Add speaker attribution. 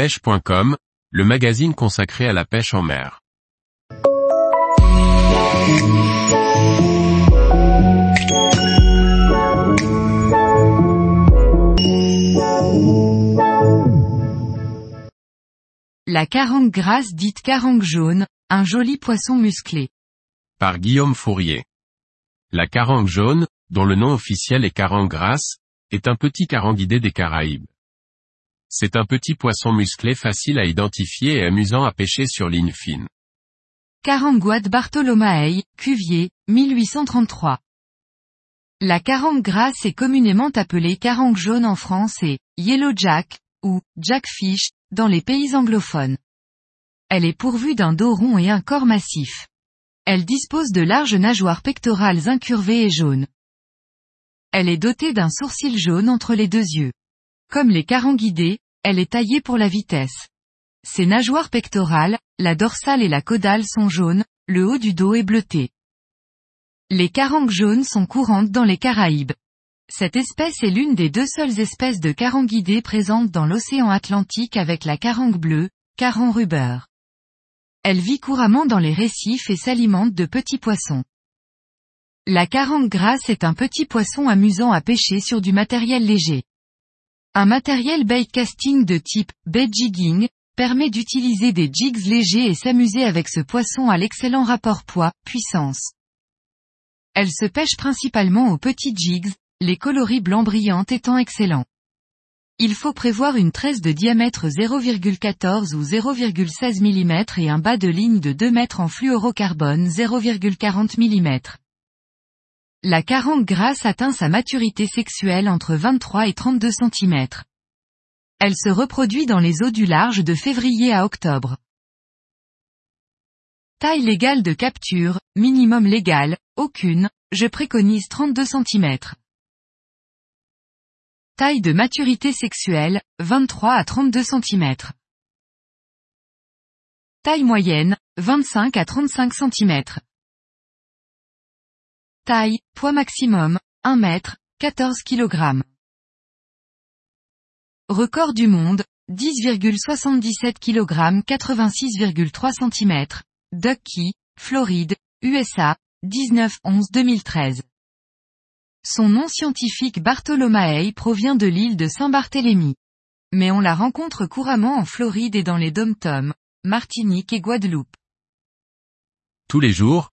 Speaker 1: pêche.com, le magazine consacré à la pêche en mer.
Speaker 2: La carangue grasse dite carangue jaune, un joli poisson musclé.
Speaker 1: Par Guillaume Fourier. La carangue jaune, dont le nom officiel est carangue grasse, est un petit caranguidé des Caraïbes. C'est un petit poisson musclé facile à identifier et amusant à pêcher sur ligne fine.
Speaker 2: Caranguade Bartholomaei, Cuvier, 1833. La carangue grasse est communément appelée carangue jaune en France et yellow jack, ou jackfish, dans les pays anglophones. Elle est pourvue d'un dos rond et un corps massif. Elle dispose de larges nageoires pectorales incurvées et jaunes. Elle est dotée d'un sourcil jaune entre les deux yeux. Comme les caranguidés, elle est taillée pour la vitesse. Ses nageoires pectorales, la dorsale et la caudale sont jaunes, le haut du dos est bleuté. Les carangues jaunes sont courantes dans les Caraïbes. Cette espèce est l'une des deux seules espèces de caranguidés présentes dans l'océan Atlantique avec la carangue bleue, caran ruber. Elle vit couramment dans les récifs et s'alimente de petits poissons. La carangue grasse est un petit poisson amusant à pêcher sur du matériel léger. Un matériel bait casting de type bait jigging permet d'utiliser des jigs légers et s'amuser avec ce poisson à l'excellent rapport poids-puissance. Elle se pêche principalement aux petits jigs, les coloris blanc brillantes étant excellents. Il faut prévoir une tresse de diamètre 0,14 ou 0,16 mm et un bas de ligne de 2 mètres en fluorocarbone 0,40 mm. La carangue grasse atteint sa maturité sexuelle entre 23 et 32 cm. Elle se reproduit dans les eaux du large de février à octobre. Taille légale de capture, minimum légal, aucune, je préconise 32 cm. Taille de maturité sexuelle, 23 à 32 cm. Taille moyenne, 25 à 35 cm. Taille, poids maximum, 1 mètre, 14 kg. Record du monde, 10,77 kg 86,3 cm. Ducky, Floride, USA, 19-11-2013. Son nom scientifique Bartholomaei provient de l'île de Saint-Barthélemy. Mais on la rencontre couramment en Floride et dans les dom-toms, Martinique et Guadeloupe.
Speaker 1: Tous les jours,